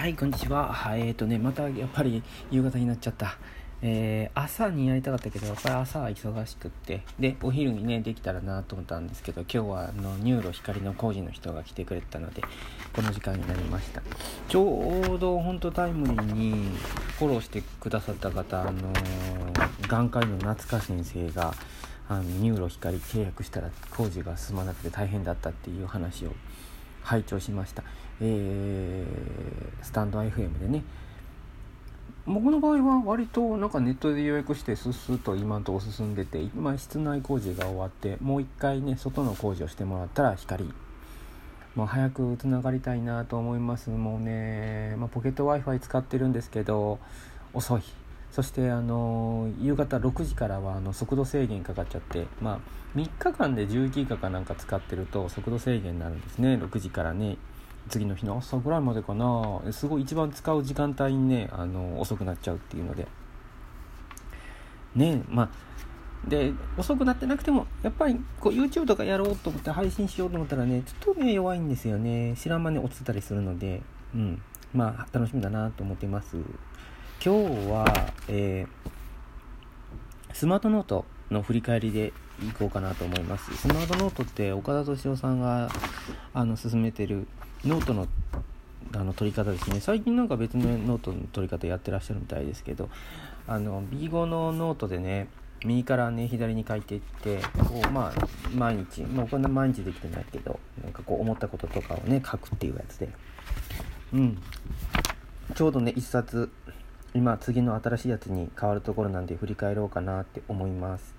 はいこんにちは。はいえっ、ー、とねまたやっぱり夕方になっちゃった。えー、朝にやりたかったけどやっぱり朝は忙しくって。でお昼にねできたらなと思ったんですけど今日はあの NURO 光の工事の人が来てくれたのでこの時間になりました。ちょうどほんとタイムリーにフォローしてくださった方あの眼科医の夏香先生があの NURO 光契約したら工事が進まなくて大変だったっていう話を拝聴しました、えー、スタンド FM でね。僕の場合は割となんかネットで予約してスッスッと今のとこ進んでて今室内工事が終わってもう一回ね外の工事をしてもらったら光。もう早くつながりたいなと思います。もうね、まあ、ポケット w i f i 使ってるんですけど遅い。そしてあの夕方6時からはあの速度制限かかっちゃってまあ3日間で11ギガかなんか使ってると速度制限になるんですね。6時からね。次の日の朝ぐらいまでかな。すごい一番使う時間帯にねあの遅くなっちゃうっていうので。ねまあで遅くなってなくてもやっぱりこう YouTube とかやろうと思って配信しようと思ったらねちょっとね弱いんですよね。知らん間に落ちてたりするので。うん。まあ楽しみだなと思っています。今日は、えー、スマートノートの振り返りでいこうかなと思います。スマートノートって岡田斗司夫さんがあの進めてるノートのあの取り方ですね。最近なんか別のノートの取り方やってらっしゃるみたいですけどあの B5 のノートでね右からね左に書いていってこうまあ毎日まあこんな毎日できてないけどなんかこう思ったこととかをね書くっていうやつで。うん。ちょうどね一冊今次の新しいやつに変わるところなんで振り返ろうかなって思います。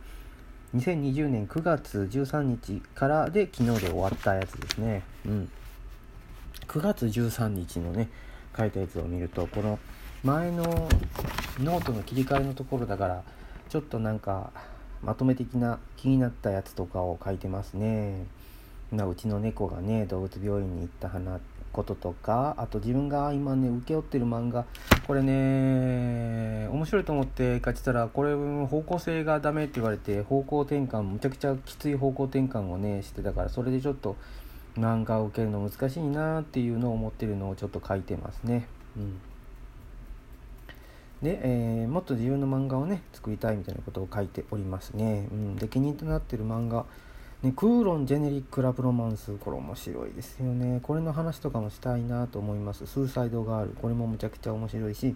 2020年9月13日からで昨日で終わったやつですね。うん。9月13日のね書いたやつを見るとこの前のノートの切り替えのところだからちょっとなんかまとめ的な気になったやつとかを書いてますね。なうちの猫がね動物病院に行った花こととかあと自分が今ね請け負ってる漫画これね面白いと思って書いてたらこれ方向性がダメって言われて方向転換むちゃくちゃきつい方向転換をねしてたからそれでちょっと漫画を受けるの難しいなっていうのを思ってるのをちょっと書いてますね。うんで、えー、もっと自分の漫画をね作りたいみたいなことを書いておりますね。うん、で気になってる漫画、ね、クーロン・ジェネリック・ラブロマンスこれ面白いですよね。これの話とかもしたいなと思います。スーサイド・ガール。これもむちゃくちゃ面白いし。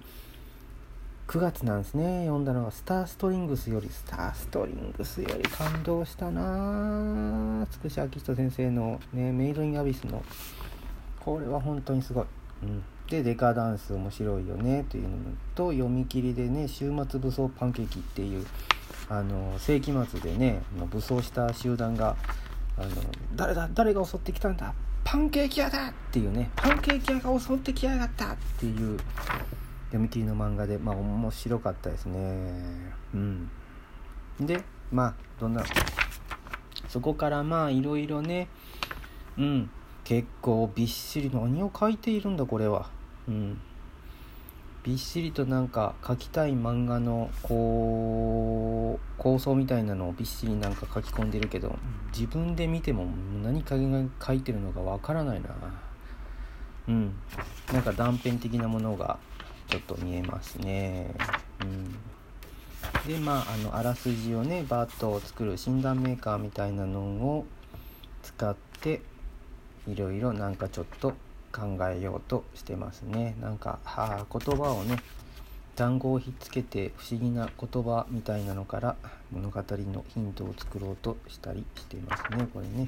9月なんですね。読んだのはスターストリングスより。スターストリングスより感動したな。つくしあきひと先生のねメイドインアビスの。これは本当にすごい、うん、でデカダンス面白いよね。というのと読み切りでね週末武装パンケーキっていう。あの世紀末でね武装した集団があの誰だ誰が襲ってきたんだパンケーキ屋だっていうねパンケーキ屋が襲ってきやがったっていう読み切りの漫画でまあ面白かったですね。うん。でまあどんなそこからまあいろいろねうん。結構びっしり何を書いているんだこれは。うん。びっしりとなんか書きたい漫画のこう構想みたいなのをびっしりなんか書き込んでるけど自分で見ても何かが書いてるのかわからないなうんなんか断片的なものがちょっと見えますね。うん、でまああのあらすじをねバットを作る診断メーカーみたいなのを使っていろいろなんかちょっと考えようとしてますね。なんかはあ言葉をね単語をひっつけて不思議な言葉みたいなのから物語のヒントを作ろうとしたりしてますねこれね。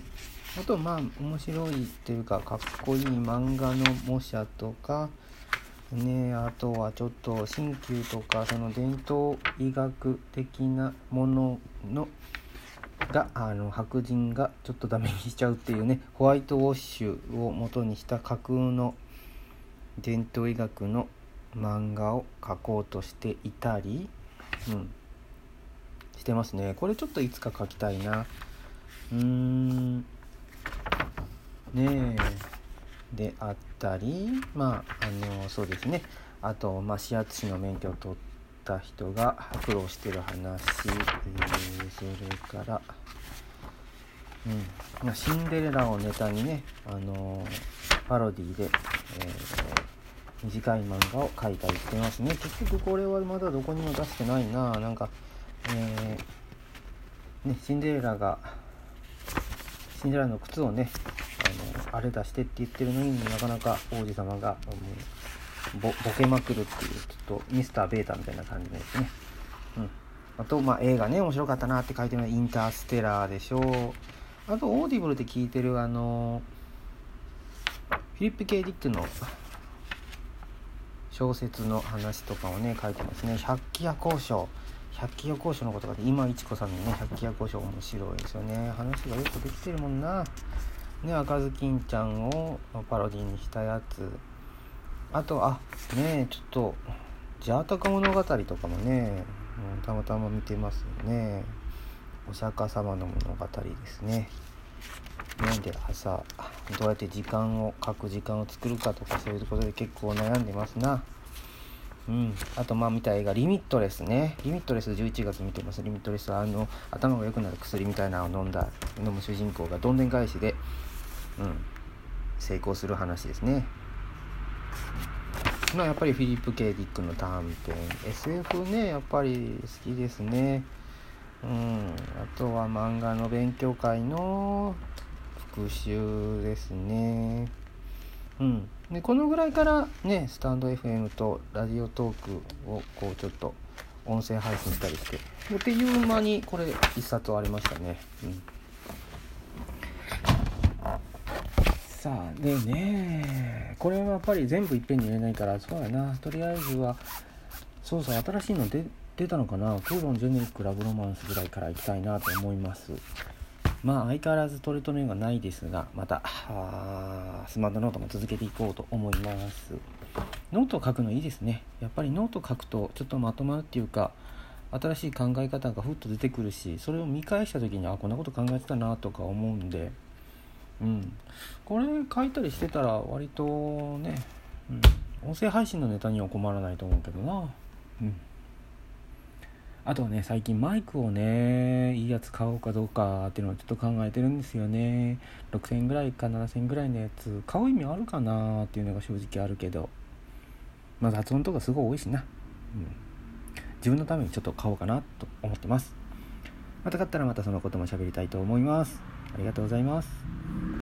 あとまあ面白いっていうかかっこいい漫画の模写とかねあとはちょっと鍼灸とかその伝統医学的なもののがあの白人がちょっとダメにしちゃうっていうねホワイトウォッシュを元にした架空の伝統医学の漫画を描こうとしていたり、うん、してますね。これちょっといつか描きたいな。うーん。ねえ。であったりまああのそうですね。あと、まあ、指圧師の免許を取った人が苦労してる話、えー、それから、うん。まあ、シンデレラをネタにね、あのパロディで、え短い漫画を描いたりしてますね。結局これはまだどこにも出してないな。なんかえー、ねシンデレラがシンデレラの靴をねあのあれ出してって言ってるのになかなか王子様が、うん、ボボケまくるっていうちょっとミスターベータみたいな感じですね。うん。あと、まあ、映画ね面白かったなって書いてるのはインターステラーでしょう。あと Audible で聞いてるあのフィリップ・ケイ・ディックの小説の話とかをね書いてますね。百鬼夜行抄百鬼夜行抄のことが今市子さんのね百鬼夜行抄面白いですよね。話がよくできてるもんな。ね赤ずきんちゃんをパロディにしたやつ。あとあねちょっとジャータカ物語とかもね、うん、たまたま見てますよね。お釈迦様の物語ですね。なんで朝どうやって時間を書く時間を作るかとかそういうことで結構悩んでますな。うん。あとまあ見た映画「リミットレスね」リミットレス11月見てます。リミットレスはあの頭が良くなる薬みたいなのを飲んだ飲む主人公がどんでん返しでうん。成功する話ですね。まあやっぱりフィリップ・ケイ・ディックの短編。SF ねやっぱり好きですね。うん。あとは漫画の勉強会の復習ですね。うん。でこのぐらいからねスタンド FM とラジオトークをこうちょっと音声配信したりしてっていう間にこれ一冊終わりましたね。うん。さあでねこれはやっぱり全部いっぺんに入れないからそうやな。とりあえずはそうそう新しいの出出たのかな。クーロンジェネリックラブロマンスぐらいから行きたいなと思いますまあ相変わらず取り留めがないですがまたスマートノートも続けていこうと思います。ノートを書くのいいですね。やっぱりノート書くとちょっとまとまるっていうか新しい考え方がふっと出てくるしそれを見返した時にあこんなこと考えてたなとか思うんでうん。これ書いたりしてたら割とね、うん、音声配信のネタには困らないと思うけどな。うん。あとはね最近マイクをねいいやつ買おうかどうかっていうのをちょっと考えてるんですよね。6000円ぐらいか7000円ぐらいのやつ。買う意味あるかなっていうのが正直あるけど。まあ雑音とかすごい多いしな、うん、自分のためにちょっと買おうかなと思ってます。また買ったらまたそのことも喋りたいと思います。ありがとうございます。